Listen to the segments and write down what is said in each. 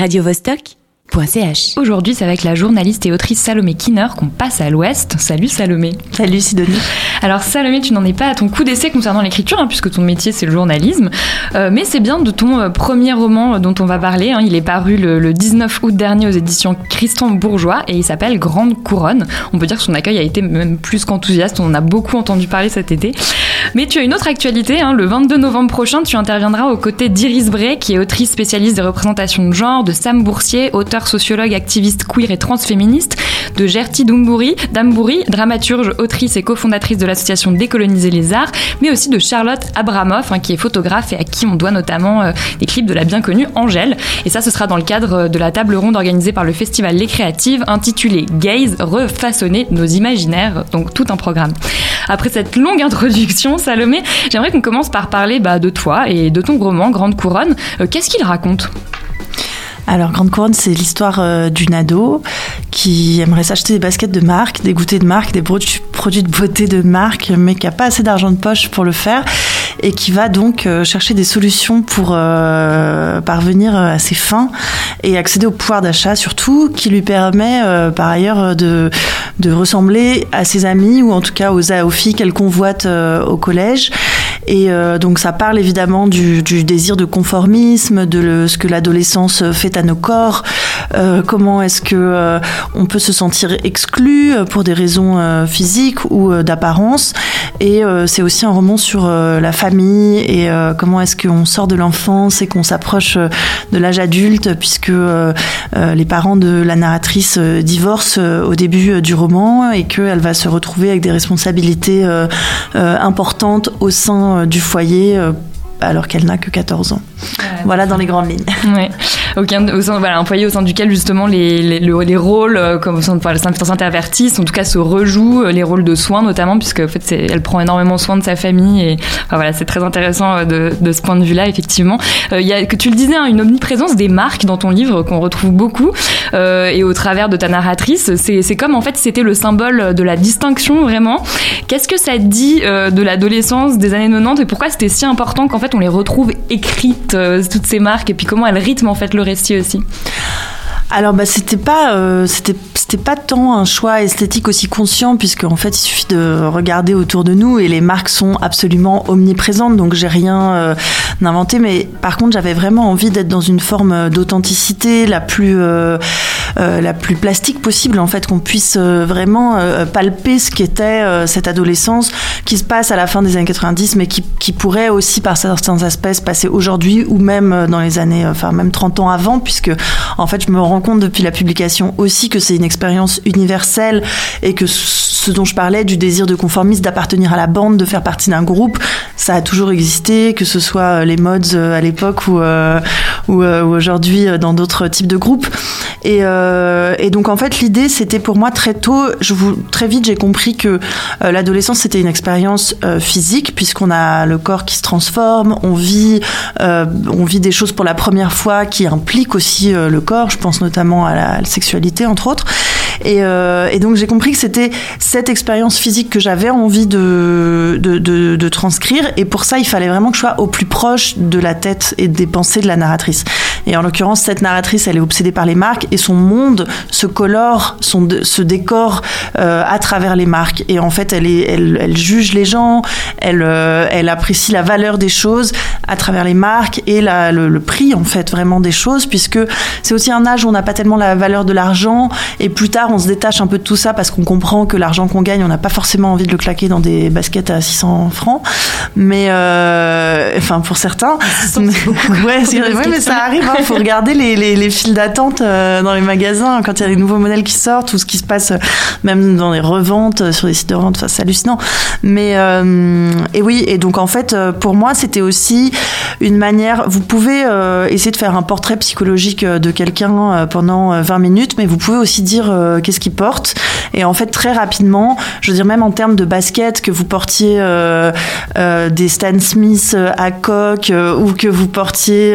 radiovostok.ch. Aujourd'hui, c'est avec la journaliste et autrice Salomé Kinner qu'on passe à l'ouest. Salut Salomé. Salut Sidonie. Alors Salomé, tu n'en es pas à ton coup d'essai concernant l'écriture, hein, puisque ton métier c'est le journalisme. Euh, mais c'est bien de ton euh, premier roman euh, dont on va parler. hein. Il est paru le, le 19 août dernier aux éditions Christian Bourgeois et il s'appelle Grande Couronne. On peut dire que son accueil a été même plus qu'enthousiaste. On en a beaucoup entendu parler cet été. Mais tu as une autre actualité. hein. Le 22 novembre prochain, tu interviendras aux côtés d'Iris Bray, qui est autrice spécialiste des représentations de genre, de Sam Boursier, auteur, sociologue, activiste queer et transféministe, de Gertie Dumbouri, Dambouri, dramaturge, autrice et cofondatrice de l'association Décoloniser les arts, mais aussi de Charlotte Abramoff, hein, qui est photographe et à qui on doit notamment euh, des clips de la bien connue Angèle. Et ça, ce sera dans le cadre euh, de la table ronde organisée par le festival Les Créatives, intitulée Gaze, refaçonner nos imaginaires. Donc tout un programme. Après cette longue introduction, Salomé, j'aimerais qu'on commence par parler bah, de toi et de ton roman Grande Couronne. Euh, Qu'est-ce qu'il raconte? Alors, Grande Couronne, c'est l'histoire euh, d'une ado qui aimerait s'acheter des baskets de marque, des goûters de marque, des produits, de beauté de marque, mais qui n'a pas assez d'argent de poche pour le faire et qui va donc euh, chercher des solutions pour euh, parvenir à ses fins et accéder au pouvoir d'achat surtout, qui lui permet par ailleurs de, ressembler à ses amis ou en tout cas aux, aux qu'elle convoite au collège. Et euh, donc ça parle évidemment du, du désir de conformisme, de le- ce que l'adolescence fait à nos corps, euh, comment est-ce que euh, on peut se sentir exclu euh, pour des raisons euh, physiques ou d'apparence? Et c'est aussi un roman sur la famille et comment est-ce qu'on sort de l'enfance et qu'on s'approche de l'âge adulte, puisque les parents de la narratrice divorcent au début du roman et qu'elle va se retrouver avec des responsabilités importantes au sein du foyer. alors qu'elle n'a que 14 ans. Voilà dans les grandes lignes. Ouais. Au sein, voilà, un foyer au sein duquel justement les, les, le- les rôles, euh, comme au sein de enfin, s'intervertissent, en tout cas se rejouent, euh, les rôles de soins notamment, puisque en fait, elle prend énormément soin de sa famille et voilà, c'est très intéressant euh, de, de ce point de vue-là, effectivement. Il y a, que tu le disais, hein, une omniprésence des marques dans ton livre qu'on retrouve beaucoup et au travers de ta narratrice, c'est c'est comme en fait c'était le symbole de la distinction vraiment. Qu'est-ce que ça dit de l'adolescence des années 90 et pourquoi c'était si important qu'en fait on les retrouve écrites toutes ces marques et puis comment elles rythment en fait le récit aussi. Alors bah c'était pas euh, c'était c'était pas tant un choix esthétique aussi conscient puisque en fait il suffit de regarder autour de nous et les marques sont absolument omniprésentes donc j'ai rien euh, inventé mais par contre j'avais vraiment envie d'être dans une forme d'authenticité la plus euh, euh, la plus plastique possible en fait qu'on puisse euh, vraiment euh, palper ce qu'était cette adolescence qui se passe à la fin des années 90 mais qui, pourrait aussi par certains aspects se passer aujourd'hui ou même dans les années enfin même 30 ans avant puisque en fait je me rends compte depuis la publication aussi que c'est une expérience universelle et que ce dont je parlais du désir de conformisme d'appartenir à la bande de faire partie d'un groupe ça a toujours existé que ce soit les mods à l'époque ou ou, ou aujourd'hui dans d'autres types de groupes. Et, et donc en fait l'idée c'était pour moi très tôt, très vite j'ai compris que euh, l'adolescence c'était une expérience euh, physique puisqu'on a le corps qui se transforme, on vit, euh, on vit des choses pour la première fois qui impliquent aussi euh, le corps. Je pense notamment à la, sexualité entre autres. Et, euh, donc j'ai compris que c'était cette expérience physique que j'avais envie de, de transcrire. Et pour ça, il fallait vraiment que je sois au plus proche de la tête et des pensées de la narratrice. Et en l'occurrence, cette narratrice, elle est obsédée par les marques et son monde se colore, son, se décore euh, à travers les marques. Et en fait, elle, est, elle, elle juge les gens, elle, euh, elle apprécie la valeur des choses à travers les marques et la, le, le prix, en fait, vraiment des choses, puisque c'est aussi un âge où on n'a pas tellement la valeur de l'argent. Et plus tard, on se détache un peu de tout ça parce qu'on comprend que l'argent qu'on gagne, on n'a pas forcément envie de le claquer dans des baskets à 600 francs. Mais, euh, enfin, pour certains. ouais, ouais, mais ça arrive. Il faut regarder les, les, les files d'attente euh, dans les magasins quand il y a des nouveaux modèles qui sortent, tout ce qui se passe, euh, même dans les reventes euh, sur les sites de vente. Enfin, c'est hallucinant. Mais et oui, et donc en fait, pour moi, c'était aussi une manière. Vous pouvez essayer de faire un portrait psychologique de quelqu'un pendant euh, 20 minutes, mais vous pouvez aussi dire qu'est-ce qu'il porte. Et en fait, très rapidement, je veux dire, même en termes de basket, que vous portiez des Stan Smith à coque ou que vous portiez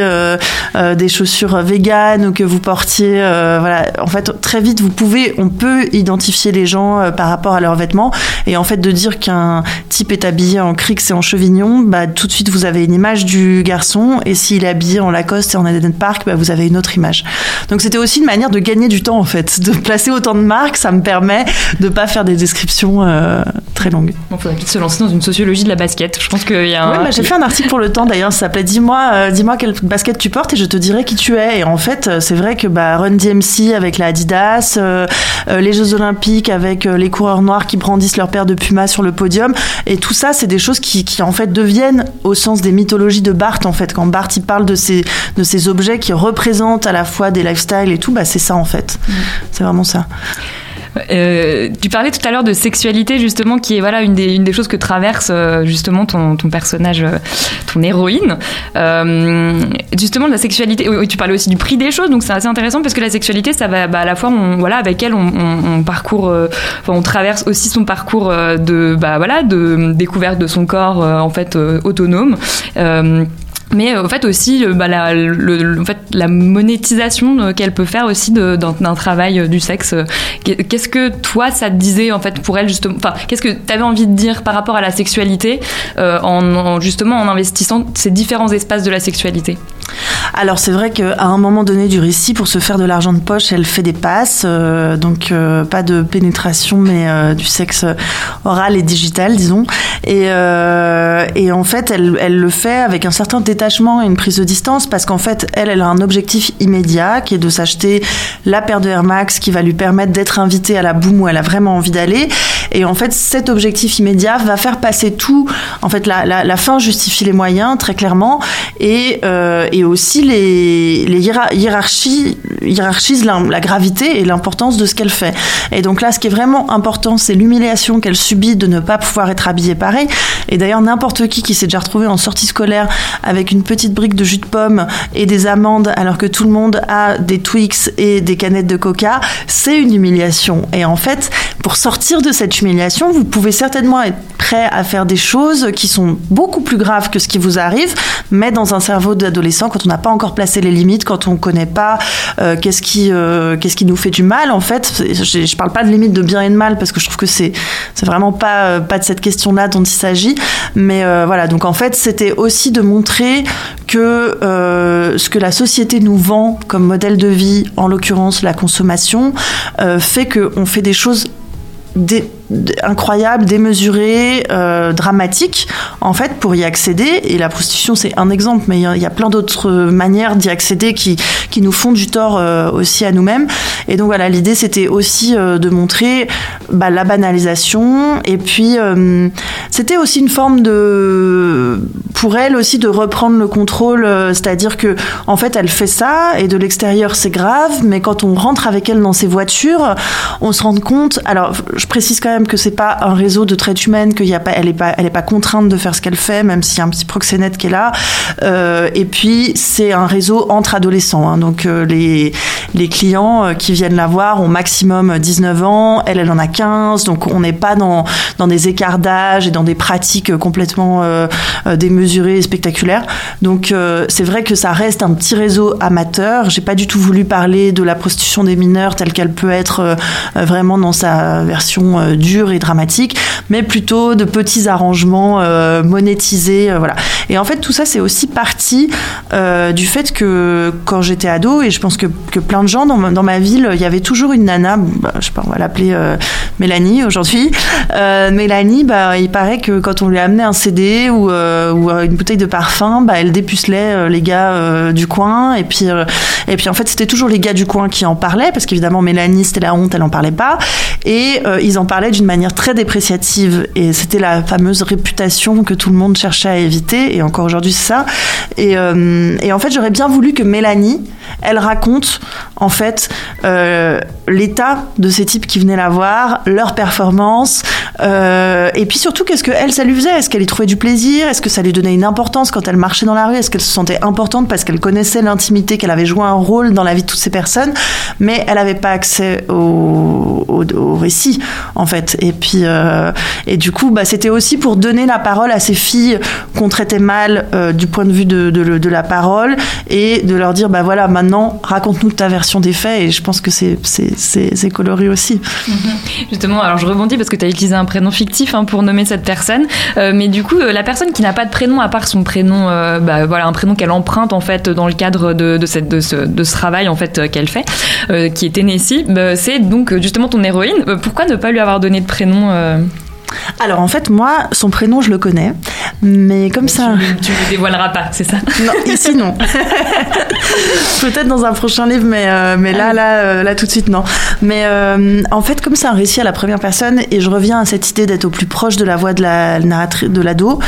euh, des chaussures vegan ou que vous portiez, euh, voilà, en fait, très vite, vous pouvez, on peut identifier les gens euh, par rapport à leurs vêtements. Et en fait, de dire qu'un type est habillé en Crix et en chevignon, bah, tout de suite, vous avez une image du garçon. Et s'il est habillé en Lacoste et en Eden Park, bah, vous avez une autre image. Donc, c'était aussi une manière de gagner du temps, en fait. De placer autant de marques, ça me permet de pas faire des descriptions euh, très longues. Il faudrait peut-être se lancer dans une sociologie de la basket. Je pense qu'il y a un... Ouais, bah, j'ai fait un article pour le temps d'ailleurs, ça s'appelait Dis-moi dis-moi quelle basket tu portes et je te dirai qui tu es. Et en fait, euh, c'est vrai que bah, Run DMC avec la Adidas, euh, euh, les Jeux Olympiques avec les coureurs noirs qui brandissent leur paire de Puma sur le podium, et tout ça, c'est des choses qui, qui en fait deviennent au sens des mythologies de Barthes en fait. Quand Barthes il parle de ces, de ces objets qui représentent à la fois des lifestyles et tout, bah, c'est ça en fait. C'est vraiment ça. Euh, tu parlais tout à l'heure de sexualité justement qui est voilà une des, choses que traverse euh, justement ton, personnage, euh, ton héroïne. Justement de la sexualité. Tu parlais aussi du prix des choses, donc c'est assez intéressant parce que la sexualité, ça va bah, à la fois, voilà, avec elle, on, parcourt, on traverse aussi son parcours de bah voilà de découverte de son corps en fait autonome. Mais euh, en fait aussi euh, bah, la, le- en fait, la monétisation euh, qu'elle peut faire aussi d'un travail du sexe. qu'est- Qu'est-ce que toi ça te disait en fait pour elle justement Enfin, qu'est-ce que tu avais envie de dire par rapport à la sexualité euh, en, en- justement en investissant ces différents espaces de la sexualité? Alors c'est vrai qu'à un moment donné du récit, pour se faire de l'argent de poche, elle fait des passes, euh, donc euh, pas de pénétration, mais euh, du sexe oral et digital, disons. Et, en fait, elle, elle le fait avec un certain détachement et une prise de distance, parce qu'en fait, elle, elle a un objectif immédiat, qui est de s'acheter la paire de Air Max qui va lui permettre d'être invitée à la boum où elle a vraiment envie d'aller. Et en fait, cet objectif immédiat va faire passer tout. En fait, la, fin justifie les moyens, très clairement. Et, euh, et aussi, les, les hiéra- hiérarchies hiérarchisent la, la gravité et l'importance de ce qu'elle fait. Et donc là, ce qui est vraiment important, c'est l'humiliation qu'elle subit de ne pas pouvoir être habillée pareil. Et d'ailleurs, n'importe qui qui s'est déjà retrouvé en sortie scolaire avec une petite brique de jus de pomme et des amandes, alors que tout le monde a des Twix et des canettes de Coca, c'est une humiliation. Et en fait, pour sortir de cette humiliation, vous pouvez certainement être prêt à faire des choses qui sont beaucoup plus graves que ce qui vous arrive, mais dans un cerveau d'adolescent, quand on n'a pas encore placé les limites, quand on ne connaît pas euh, qu'est-ce qui, euh, qu'est-ce qui nous fait du mal, en fait, je, je parle pas de limite de bien et de mal parce que je trouve que c'est, c'est vraiment pas, euh, pas de cette question-là dont il s'agit, mais voilà. Donc en fait, c'était aussi de montrer que ce que la société nous vend comme modèle de vie, en l'occurrence la consommation, fait qu'on fait des choses dé- dé- incroyables, démesurées, euh, dramatiques, en fait, pour y accéder. Et la prostitution, c'est un exemple, mais il y a- plein d'autres manières d'y accéder qui, qui nous font du tort euh, aussi à nous-mêmes. Et donc voilà, l'idée, c'était aussi euh, de montrer bah, la banalisation. Et puis, c'était aussi une forme de, pour elle aussi, de reprendre le contrôle. C'est-à-dire que, en fait, elle fait ça, et de l'extérieur, c'est grave, mais quand on rentre avec elle dans ses voitures, on se rend compte. Alors, je précise quand même que c'est pas un réseau de traite humaine, y a pas, elle est pas, elle est pas contrainte de faire ce qu'elle fait, même s'il y a un petit proxénète qui est là. Euh, et puis, c'est un réseau entre adolescents. hein. donc, euh, les, les clients euh, qui viennent la voir ont maximum 19 ans. Elle, elle en a 15. Donc, on n'est pas dans, dans des écarts d'âge et dans des pratiques complètement démesurées et spectaculaires. Donc, c'est vrai que ça reste un petit réseau amateur. J'ai pas du tout voulu parler de la prostitution des mineurs telle qu'elle peut être vraiment dans sa version dure et dramatique, mais plutôt de petits arrangements euh, monétisés. euh, voilà. Et en fait, tout ça, c'est aussi parti euh, du fait que quand j'étais ado, et je pense que, que plein de gens dans ma, ville, il y avait toujours une nana, bah, je sais pas, on va l'appeler euh, Mélanie aujourd'hui. Euh, Mélanie, bah, il paraît que quand on lui amenait un CD ou, ou une bouteille de parfum, bah, elle dépucelait les gars du coin. Et puis, et puis en fait, c'était toujours les gars du coin qui en parlaient, parce qu'évidemment, Mélanie, c'était la honte, elle en parlait pas. Et ils en parlaient d'une manière très dépréciative. Et c'était la fameuse réputation que tout le monde cherchait à éviter. Et encore aujourd'hui, c'est ça. Et, euh, et en fait, j'aurais bien voulu que Mélanie, elle raconte en fait euh, l'état de ces types qui venaient la voir, leur performance, euh, et puis surtout qu'est-ce que elle, ça lui faisait? Est-ce qu'elle y trouvait du plaisir? Est-ce que ça lui donnait une importance quand elle marchait dans la rue? Est-ce qu'elle se sentait importante parce qu'elle connaissait l'intimité, qu'elle avait joué un rôle dans la vie de toutes ces personnes, mais elle n'avait pas accès aux, au, récit en fait. Et puis et du coup, bah, c'était aussi pour donner la parole à ces filles qu'on traitait mal du point de vue de, la parole et de leur dire bah voilà maintenant raconte-nous ta version des faits et je pense que c'est coloré aussi. Justement, alors je rebondis parce que tu as utilisé un prénom fictif hein, pour nommer cette personne, mais du coup la personne qui n'a pas de prénom à part son prénom, bah, voilà un prénom qu'elle emprunte en fait dans le cadre de, ce, travail en fait qu'elle fait, euh, qui est Tennessee, bah, c'est donc justement ton héroïne. Euh, pourquoi ne pas lui avoir donné de prénom euh alors en fait, moi, son prénom, je le connais, mais comme ça. Tu ne le dévoileras pas, c'est ça? Non, ici non. Peut-être dans un prochain livre, mais, mais là, ah là, là, tout de suite, non. Mais en fait, comme c'est un récit à la première personne, et je reviens à cette idée d'être au plus proche de la voix de la narratrice, de l'ado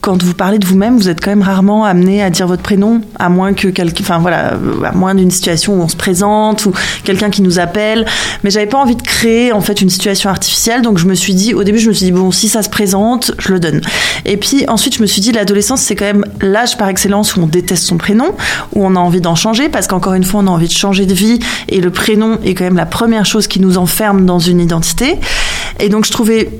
quand vous parlez de vous-même, vous êtes quand même rarement amené à dire votre prénom, à moins que quelqu'un, enfin voilà, à moins d'une situation où on se présente ou quelqu'un qui nous appelle. Mais j'avais pas envie de créer en fait une situation artificielle, donc je me suis dit, au début, je me suis dit bon, si ça se présente, je le donne. Et puis ensuite, je me suis dit, l'adolescence, c'est quand même l'âge par excellence où on déteste son prénom, où on a envie d'en changer, parce qu'encore une fois, on a envie de changer de vie, et le prénom est quand même la première chose qui nous enferme dans une identité. Et donc, je trouvais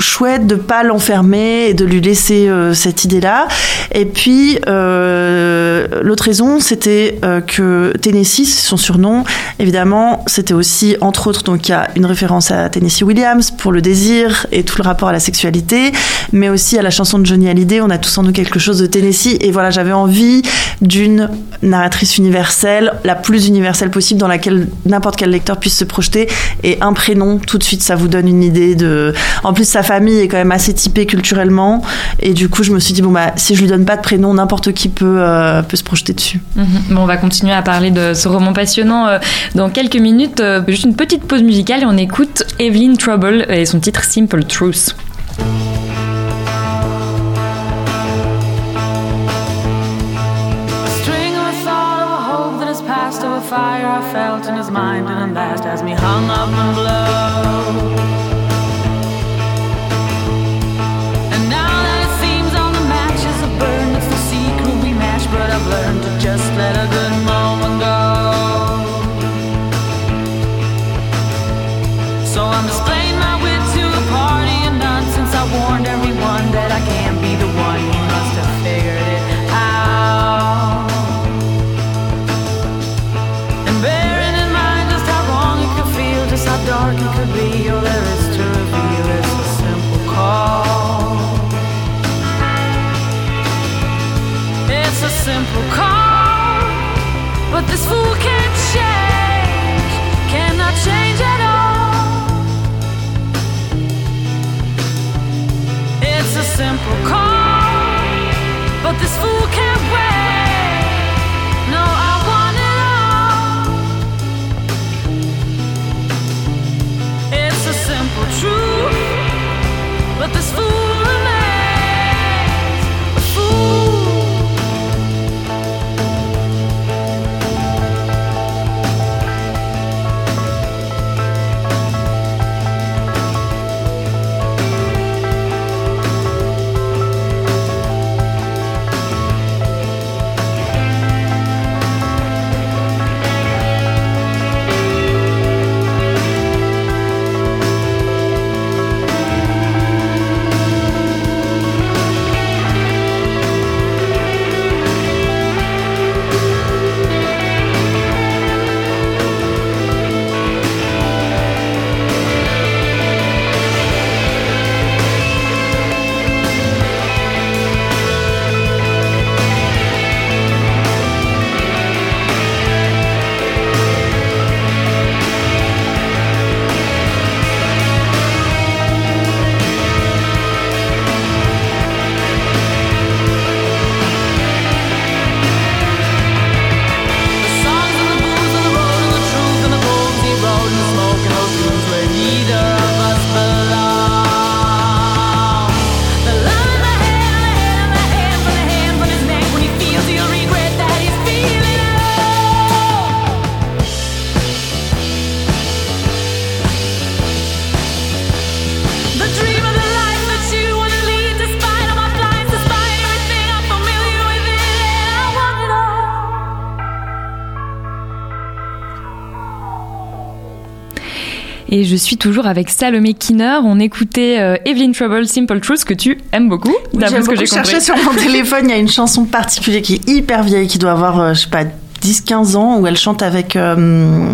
chouette de pas l'enfermer et de lui laisser euh, cette idée-là. Et puis euh, l'autre raison, c'était euh, que Tennessee, son surnom, évidemment, c'était aussi entre autres donc il y a une référence à Tennessee Williams pour le désir et tout le rapport à la sexualité, mais aussi à la chanson de Johnny Hallyday. On a tous en nous quelque chose de Tennessee. Et voilà, j'avais envie d'une narratrice universelle, la plus universelle possible, dans laquelle n'importe quel lecteur puisse se projeter. Et un prénom, tout de suite, ça vous donne une idée de. En plus, ça famille est quand même assez typée culturellement. Et du coup, je me suis dit, bon, bah, si je lui donne pas de prénom, n'importe qui peut, euh, peut se projeter dessus. Mhm. Bon, on va continuer à parler de ce roman passionnant euh, dans quelques minutes. Euh, juste une petite pause musicale et on écoute Evelyn Trouble et son titre Simple Truth. fire I felt in his mind and last as me hung up and blow. Suis toujours avec Salomé Kinner. On écoutait euh, Evelyn Trouble, Simple Truth, que tu aimes beaucoup. J'aime beaucoup chercher sur mon téléphone. Il y a une chanson particulière qui est hyper vieille, qui doit avoir, euh, je sais pas, 10-15 ans, où elle chante avec... Euh,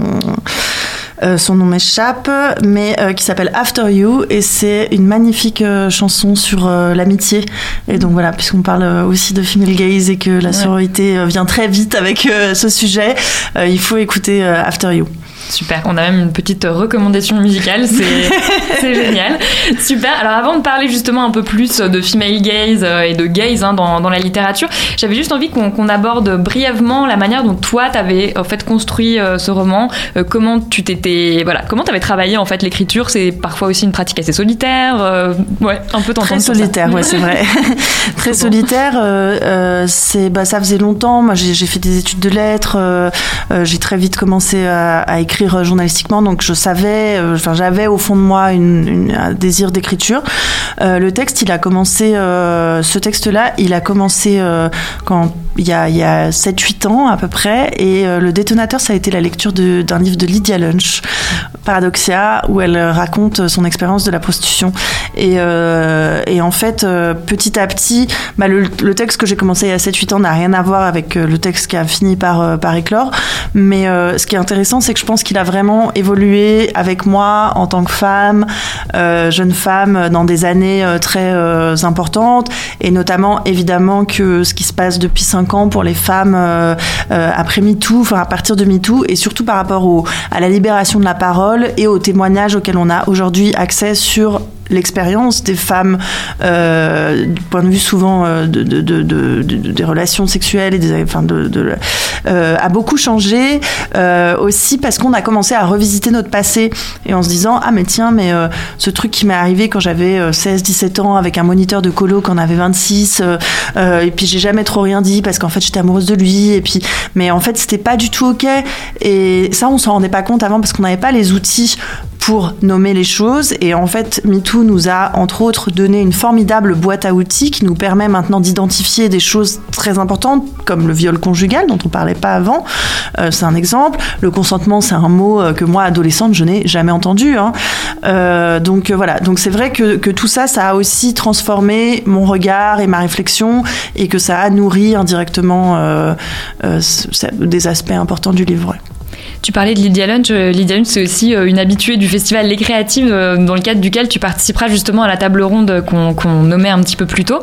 euh, son nom m'échappe, mais euh, qui s'appelle After You et c'est une magnifique euh, chanson sur l'amitié. Et donc voilà, puisqu'on parle aussi de female gaze et que la sororité vient très vite avec ce sujet, il faut écouter After You. Super, on a même une petite recommandation musicale, c'est génial. Super, alors avant de parler justement un peu plus de female gaze euh, et de gaze hein, dans, dans, la littérature, j'avais juste envie qu'on aborde brièvement la manière dont toi t'avais en fait construit euh, ce roman, euh, comment tu t'étais, voilà, comment t'avais travaillé en fait l'écriture, c'est parfois aussi une pratique assez solitaire, ouais, un peu Très solitaire, ouais, c'est vrai. Très solitaire, c'est, bah, ça faisait longtemps, moi j'ai fait des études de lettres, j'ai très vite commencé à, à écrire journalistiquement, donc je savais, euh, enfin j'avais au fond de moi un désir d'écriture. Euh, le texte, il a commencé, euh, ce texte-là, il a commencé quand il y a, il y a 7-8 ans à peu près, et le détonateur, ça a été la lecture d'un livre de Lydia Lunch, Paradoxia, où elle raconte son expérience de la prostitution. Et, et en fait, petit à petit, bah, le, le, texte que j'ai commencé il y a 7-8 ans n'a rien à voir avec le texte qui a fini par, par éclore, mais ce qui est intéressant, c'est que je pense qu'il a vraiment évolué avec moi en tant que femme, euh, jeune femme, dans des années euh, très euh, importantes, et notamment évidemment que ce qui se passe depuis cinq ans pour les femmes après MeToo, enfin à partir de MeToo, et surtout par rapport à la libération de la parole et aux témoignages auxquels on a aujourd'hui accès sur l'expérience des femmes euh, du point de vue souvent euh, de, de, de, des relations sexuelles et des enfin de, euh, a beaucoup changé aussi parce qu'on a commencé à revisiter notre passé et en se disant ah mais tiens mais ce truc qui m'est arrivé quand j'avais 16 17 ans avec un moniteur de colo quand on avait 26 et puis j'ai jamais trop rien dit parce qu'en fait j'étais amoureuse de lui et puis mais en fait c'était pas du tout ok. Et ça on s'en rendait pas compte avant parce qu'on n'avait pas les outils pour nommer les choses. Et en fait, MeToo nous a, entre autres, donné une formidable boîte à outils qui nous permet maintenant d'identifier des choses très importantes, comme le viol conjugal, dont on parlait pas avant. Euh, c'est un exemple. Le consentement, c'est un mot euh, que moi, adolescente, je n'ai jamais entendu. Hein. Euh, donc voilà. Donc c'est vrai que, que, tout ça, ça a aussi transformé mon regard et ma réflexion, et que ça a nourri indirectement des aspects importants du livre. Tu parlais de Lydia Lunch. Euh, Lydia Lunch, c'est aussi euh, une habituée du festival Les Créatives, euh, dans le cadre duquel tu participeras justement à la table ronde qu'on nommait un petit peu plus tôt.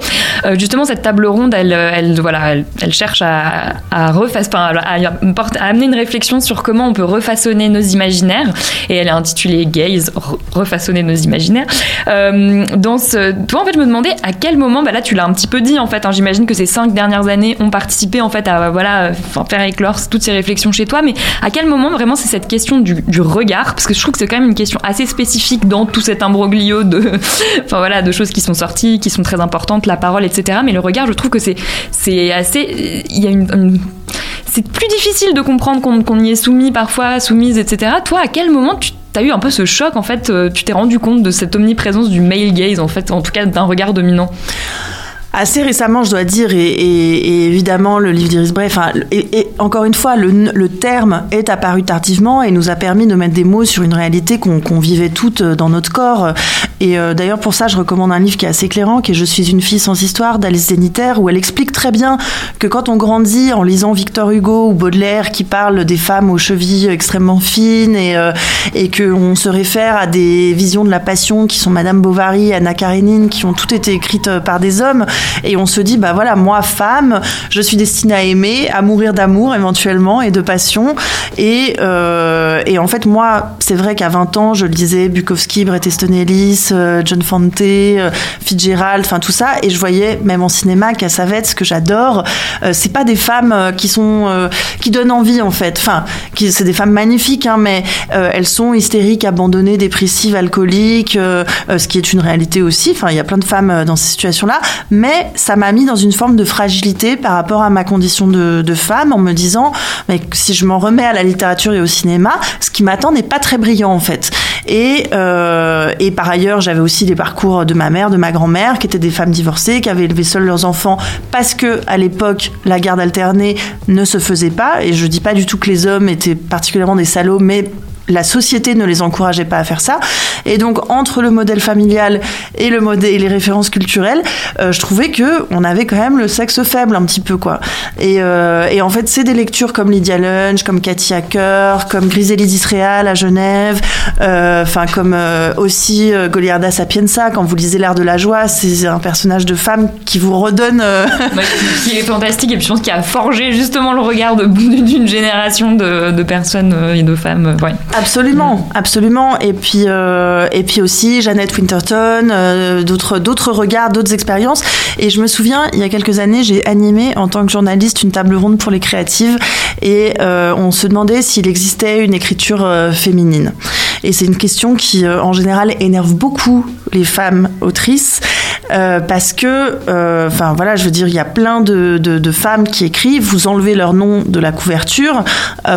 justement, cette table ronde, elle, voilà, elle, cherche à, à, à, amener une réflexion sur comment on peut refaçonner nos imaginaires. Et elle est intitulée Gaze, refaçonner nos imaginaires. dans ce, toi, en fait, je me demandais à quel moment, bah là, tu l'as un petit peu dit, en fait. Hein, J'imagine que ces cinq dernières années ont participé, en fait, à voilà, faire éclore toutes ces réflexions chez toi. Mais à quel moment vraiment c'est cette question du, regard parce que je trouve que c'est quand même une question assez spécifique dans tout cet imbroglio de enfin voilà de choses qui sont sorties qui sont très importantes la parole etc mais le regard je trouve que c'est assez il y a une, c'est plus difficile de comprendre qu'on y est soumis parfois soumise etc toi à quel moment tu as eu un peu ce choc en fait euh, tu t'es rendu compte de cette omniprésence du male gaze en fait en tout cas d'un regard dominant? Assez récemment, je dois dire, et, évidemment, le livre d'Iris Bray, enfin, et, encore une fois, le, terme est apparu tardivement et nous a permis de mettre des mots sur une réalité qu'on vivait toutes dans notre corps. Et euh, d'ailleurs, pour ça, je recommande un livre qui est assez éclairant, qui est Je suis une fille sans histoire d'Alice Zéniter, où elle explique très bien que quand on grandit en lisant Victor Hugo ou Baudelaire, qui parle des femmes aux chevilles extrêmement fines, et, euh, et qu'on se réfère à des visions de la passion qui sont Madame Bovary, Anna Karenine, qui ont toutes été écrites euh, par des hommes, et on se dit, bah voilà, moi, femme, je suis destinée à aimer, à mourir d'amour éventuellement et de passion. Et, euh, et en fait, moi, c'est vrai qu'à 20 ans, je lisais Bukowski, Bret Easton Ellis, John Fante, euh, Fitzgerald, enfin tout ça, et je voyais même en cinéma Cassavetes, que j'adore, c'est pas des femmes qui sont qui donnent envie en fait. Enfin, c'est des femmes magnifiques, hein, mais elles sont hystériques, abandonnées, dépressives, alcooliques, ce qui est une réalité aussi. Enfin, il y a plein de femmes dans ces situations-là, mais ça m'a mis dans une forme de fragilité par rapport à ma condition de, femme en me disant mais si je m'en remets à la littérature et au cinéma, ce qui m'attend n'est pas très brillant en fait. Et, euh, et par ailleurs, j'avais aussi les parcours de ma mère, de ma grand-mère, qui étaient des femmes divorcées, qui avaient élevé seules leurs enfants parce que à l'époque la garde alternée ne se faisait pas. Et je dis pas du tout que les hommes étaient particulièrement des salauds, mais la société ne les encourageait pas à faire ça. Et donc, entre le modèle familial et, le et les références culturelles, euh, je trouvais que on avait quand même le sexe faible un petit peu, quoi. Et, euh, et en fait, c'est des lectures comme Lydia Lunch, comme Cathy Hacker, comme Griselide d'Israël à Genève, euh, enfin, comme aussi Goliarda Sapienza, quand vous lisez L'art de la joie, c'est un personnage de femme qui vous redonne. qui est fantastique et puis je pense qu'il a forgé justement le regard d'une génération de, personnes et de femmes. Absolument, absolument. Et puis, euh, et puis aussi Jeannette Winterton, euh, d'autres, d'autres regards, d'autres expériences. Et je me souviens, il y a quelques années, j'ai animé en tant que journaliste une table ronde pour les créatives et euh, on se demandait s'il existait une écriture féminine. Et c'est une question qui, en général, énerve beaucoup les femmes autrices parce que, enfin voilà, je veux dire, il y a plein de, femmes qui écrivent, vous enlevez leur nom de la couverture,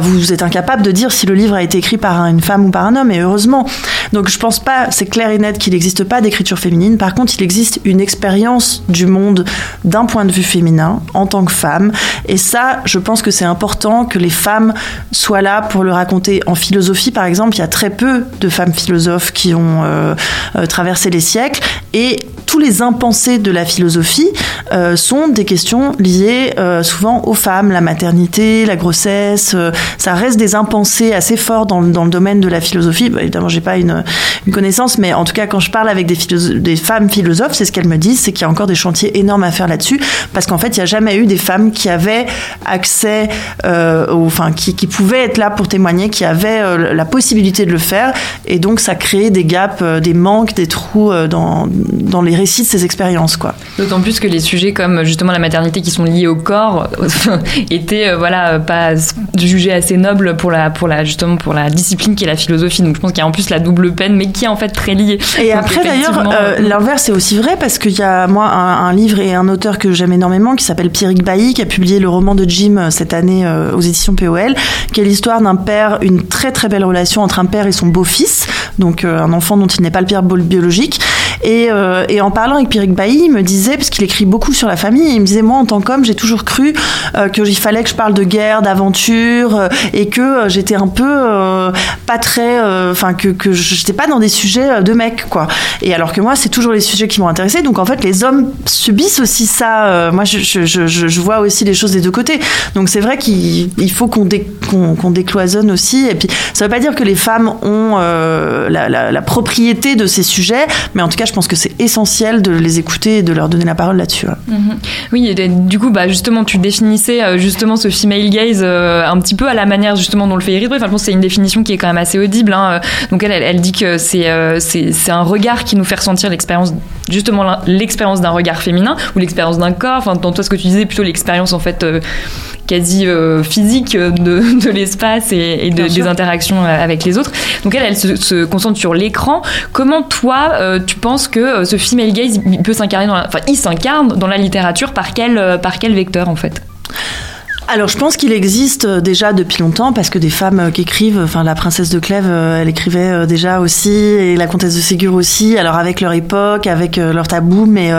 vous êtes incapable de dire si le livre a été écrit par une femme ou par un homme, et heureusement. Donc je pense pas, c'est clair et net qu'il n'existe pas d'écriture féminine. Par contre, il existe une expérience du monde d'un point de vue féminin en tant que femme. Et ça, je pense que c'est important que les femmes soient là pour le raconter. En philosophie, par exemple, il y a très peu de femmes philosophes qui ont euh, euh, traversé les siècles. Et tous les impensés de la philosophie euh, sont des questions liées souvent aux femmes, la maternité, la grossesse. ça reste des impensés assez forts dans, le domaine de la philosophie. Bah, évidemment, j'ai pas une, connaissance, mais en tout cas, quand je parle avec des, femmes philosophes, c'est ce qu'elles me disent, c'est qu'il y a encore des chantiers énormes à faire là-dessus, parce qu'en fait, il n'y a jamais eu des femmes qui avaient accès, euh, enfin, qui, pouvaient être là pour témoigner, qui avaient euh, la possibilité de le faire, et donc ça crée des gaps, euh, des manques, des trous euh, dans les récits de ces expériences, quoi. D'autant plus que les sujets comme justement la maternité qui sont liés au corps étaient, voilà, pas jugés assez nobles pour la, pour la, justement pour la discipline qui est la philosophie. Donc je pense qu'il y a en plus la double peine, mais qui est en fait très liée. Et après d'ailleurs, euh, l'inverse est aussi vrai parce qu'il y a moi un, livre et un auteur que j'aime énormément qui s'appelle Pierrick Bailly qui a publié le roman de Jim euh, cette année euh, aux éditions POL, qui est l'histoire d'un père, une très très belle relation entre un père et son beau-fils, donc un enfant dont il n'est pas le père biologique. Et, et en parlant avec Pierrick Bailly, il me disait, parce qu'il écrit beaucoup sur la famille, il me disait moi en tant qu'homme, j'ai toujours cru qu'il fallait que je parle de guerre, d'aventure, et que j'étais un peu pas très, euh, enfin que que j'étais pas dans des sujets euh, de mecs quoi. Et alors que moi c'est toujours les sujets qui m'ont intéressé. Donc en fait les hommes subissent aussi ça. Euh, moi je, je, je, je, vois aussi les choses des deux côtés. Donc c'est vrai qu'il faut qu'on qu'on décloisonne aussi. Et puis ça veut pas dire que les femmes ont la, la, la, propriété de ces sujets, mais en tout cas je pense que c'est essentiel de les écouter et de leur donner la parole là-dessus. Mm-hmm. Oui, et du coup bah justement tu définissais justement ce female gaze un petit peu à la manière justement dont le fait Iris Enfin je pense c'est une définition qui est quand même assez audible. Hein. Donc elle, elle, dit que euh, c'est c'est un regard qui nous fait ressentir l'expérience justement l'expérience d'un regard féminin ou l'expérience d'un corps. Enfin dans toi ce que tu disais plutôt l'expérience en fait euh, quasi euh, physique de, de l'espace et, de, des interactions avec les autres. Donc elle, elle se, concentre sur l'écran. Comment toi, tu penses que ce female gaze il peut s'incarner dans, enfin il s'incarne dans la littérature par quel par quel vecteur en fait? Alors je pense qu'il existe euh, déjà depuis longtemps parce que des femmes euh, qui écrivent, enfin la princesse de Clèves, euh, elle écrivait déjà aussi et la comtesse de Ségur aussi. Alors avec leur époque, avec leur tabou, mais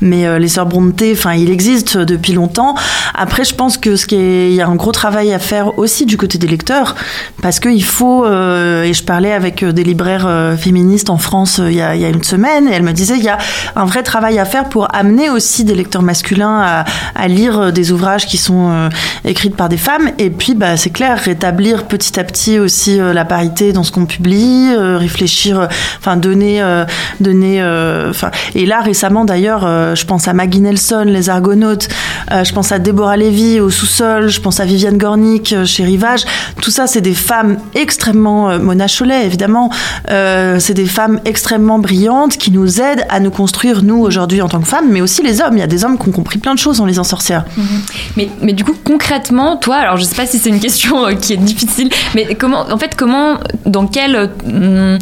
mais les sœurs Brontë, enfin il existe depuis longtemps. Après je pense que ce qui est, il y a un gros travail à faire aussi du côté des lecteurs parce qu'il faut et je parlais avec des libraires féministes en France il y, a, il y a une semaine et elle me disait il y a un vrai travail à faire pour amener aussi des lecteurs masculins à, à lire des ouvrages qui sont écrites par des femmes. Et puis, bah, c'est clair, rétablir petit à petit aussi euh, la parité dans ce qu'on publie, euh, réfléchir, euh, enfin, donner, donner, enfin. et là, récemment, d'ailleurs, je pense à Maggie Nelson, Les Argonautes, je pense à Déborah Lévy au sous-sol, je pense à Viviane Gornick chez Rivage. Tout ça, c'est des femmes extrêmement, Mona Cholet, évidemment, c'est des femmes extrêmement brillantes qui nous aident à nous construire, nous, aujourd'hui, en tant que femmes, mais aussi les hommes. Il y a des hommes qui ont compris plein de choses en lisant Sorcière. Mm-hmm. Mais, mais du coup, concrètement, toi, alors je sais pas si c'est une question euh, qui est difficile, mais comment, en fait, comment, dans quelle, euh,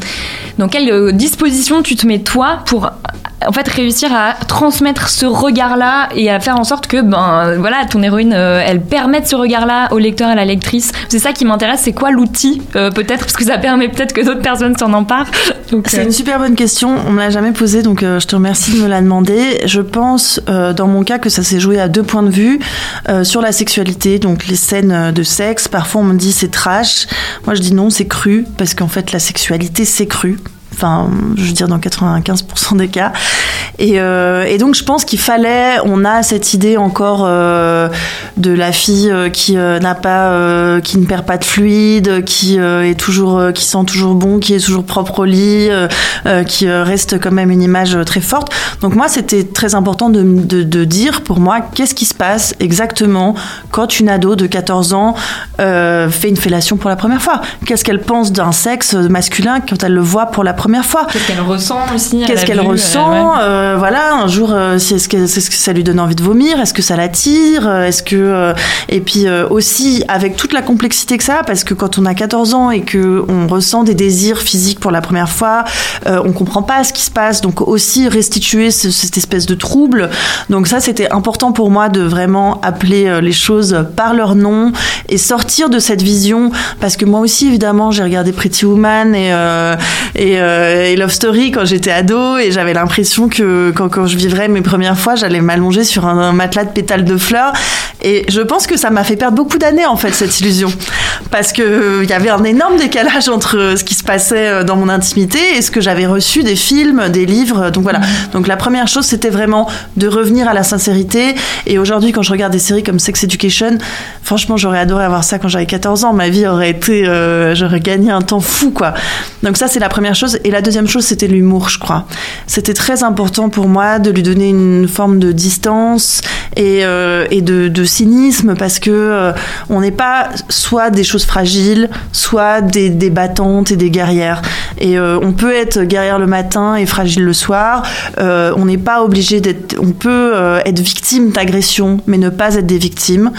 dans quelle euh, disposition tu te mets toi pour en fait réussir à transmettre ce regard-là et à faire en sorte que ben voilà ton héroïne euh, elle permette ce regard-là au lecteur et à la lectrice? C'est ça qui m'intéresse, c'est quoi l'outil euh, peut-être? Parce que ça permet peut-être que d'autres personnes s'en emparent. C'est une super bonne question, on me l'a jamais posée donc je te remercie de me la demander. Je pense dans mon cas que ça s'est joué à deux points de vue sur la sexualité, donc les scènes de sexe, parfois on me dit c'est trash. Moi je dis non, c'est cru parce qu'en fait la sexualité c'est cru enfin, je veux dire dans 95% des cas. Et, euh, et, donc je pense qu'il fallait, on a cette idée encore euh, de la fille euh, qui n'a pas, qui ne perd pas de fluide, qui est toujours, qui sent toujours bon, qui est toujours propre au lit, qui reste quand même une image très forte. Donc moi c'était très important de, dire pour moi qu'est-ce qui se passe exactement quand une ado de 14 ans fait une fellation pour la première fois? Qu'est-ce qu'elle pense d'un sexe masculin quand elle le voit pour la première fois. Qu'est-ce qu'elle ressent aussi Qu'est-ce qu'elle ressent euh, Voilà, un jour, euh, est-ce que, est -ce que ça lui donne envie de vomir Est-ce que ça l'attire Est-ce que euh, et puis aussi avec toute la complexité que ça, parce que quand on a 14 ans et que on ressent des désirs physiques pour la première fois, on comprend pas ce qui se passe. Donc aussi restituer cette espèce de trouble. Donc ça, c'était important pour moi de vraiment appeler les choses par leur nom et sortir de cette vision, parce que moi aussi évidemment, j'ai regardé Pretty Woman et et euh, et Love Story quand j'étais ado et j'avais l'impression que quand, je vivrais mes premières fois, j'allais m'allonger sur un, matelas de pétales de fleurs. Et je pense que ça m'a fait perdre beaucoup d'années en fait cette illusion, parce que il euh, y avait un énorme décalage entre euh, ce qui se passait dans mon intimité et ce que j'avais reçu des films, des livres. Donc voilà. Donc la première chose, c'était vraiment de revenir à la sincérité. Et aujourd'hui, quand je regarde des séries comme Sex Education, franchement, j'aurais adoré avoir ça quand j'avais 14 ans. Ma vie aurait été, j'aurais gagné un temps fou quoi. Donc ça, c'est la première chose. Et la deuxième chose, c'était l'humour, je crois. C'était très important pour moi de lui donner une forme de distance et, euh, de, cynisme parce que euh, on n'est pas soit des choses fragiles, soit des, des battantes et des guerrières. Et euh, on peut être guerrière le matin et fragile le soir. Euh, on n'est pas obligé d'être. On peut euh, être victime d'agression, mais ne pas être des victimes.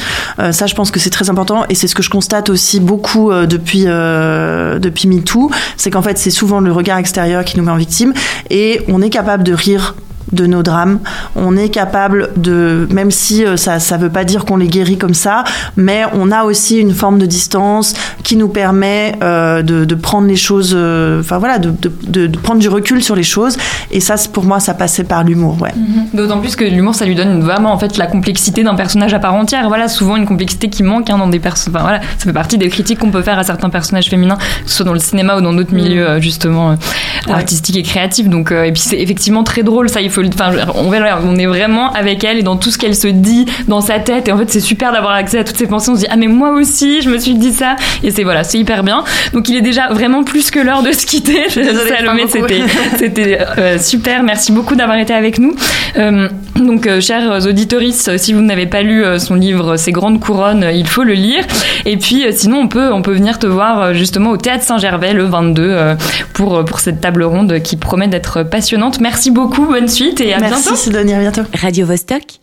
ça, je pense que c'est très important et c'est ce que je constate aussi beaucoup depuis depuis MeToo, c'est qu'en fait, c'est souvent le regard extérieur qui nous met en victime et on est capable de rire de nos drames. On est capable de, même si euh, ça ne veut pas dire qu'on les guérit comme ça, mais on a aussi une forme de distance qui nous permet euh, de, de, prendre les choses, euh, enfin voilà, de, de, de, prendre du recul sur les choses. Et ça, pour moi, ça passait par l'humour, ouais. Mm-hmm. D'autant plus que l'humour, ça lui donne vraiment en fait la complexité d'un personnage à part entière. Voilà, souvent une complexité qui manque hein, dans des personnages. Enfin, voilà, ça fait partie des critiques qu'on peut faire à certains personnages féminins, que ce soit dans le cinéma ou dans d'autres mm. milieux justement artistiques et créatifs. Donc, et puis c'est effectivement très drôle. Ça, il faut enfin, on, est vraiment avec elle et dans tout ce qu'elle se dit dans sa tête. Et en fait, c'est super d'avoir accès à toutes ces pensées. On se dit, ah, mais moi aussi, je me suis dit ça. Et c'est voilà, c'est hyper bien. Donc, il est déjà vraiment plus que l'heure de se quitter. Salomé, c'était, c'était euh, super. Merci beaucoup d'avoir été avec nous. Euh, donc, euh, chers auditeurs, si vous n'avez pas lu son livre Ces grandes couronnes, il faut le lire. Et puis, sinon, on peut, on peut venir te voir justement au Théâtre Saint-Gervais le 22 pour, pour cette table ronde qui promet d'être passionnante. Merci beaucoup, bonne suite et à Merci, bientôt. Sidonie, à bientôt. Radio -Vostok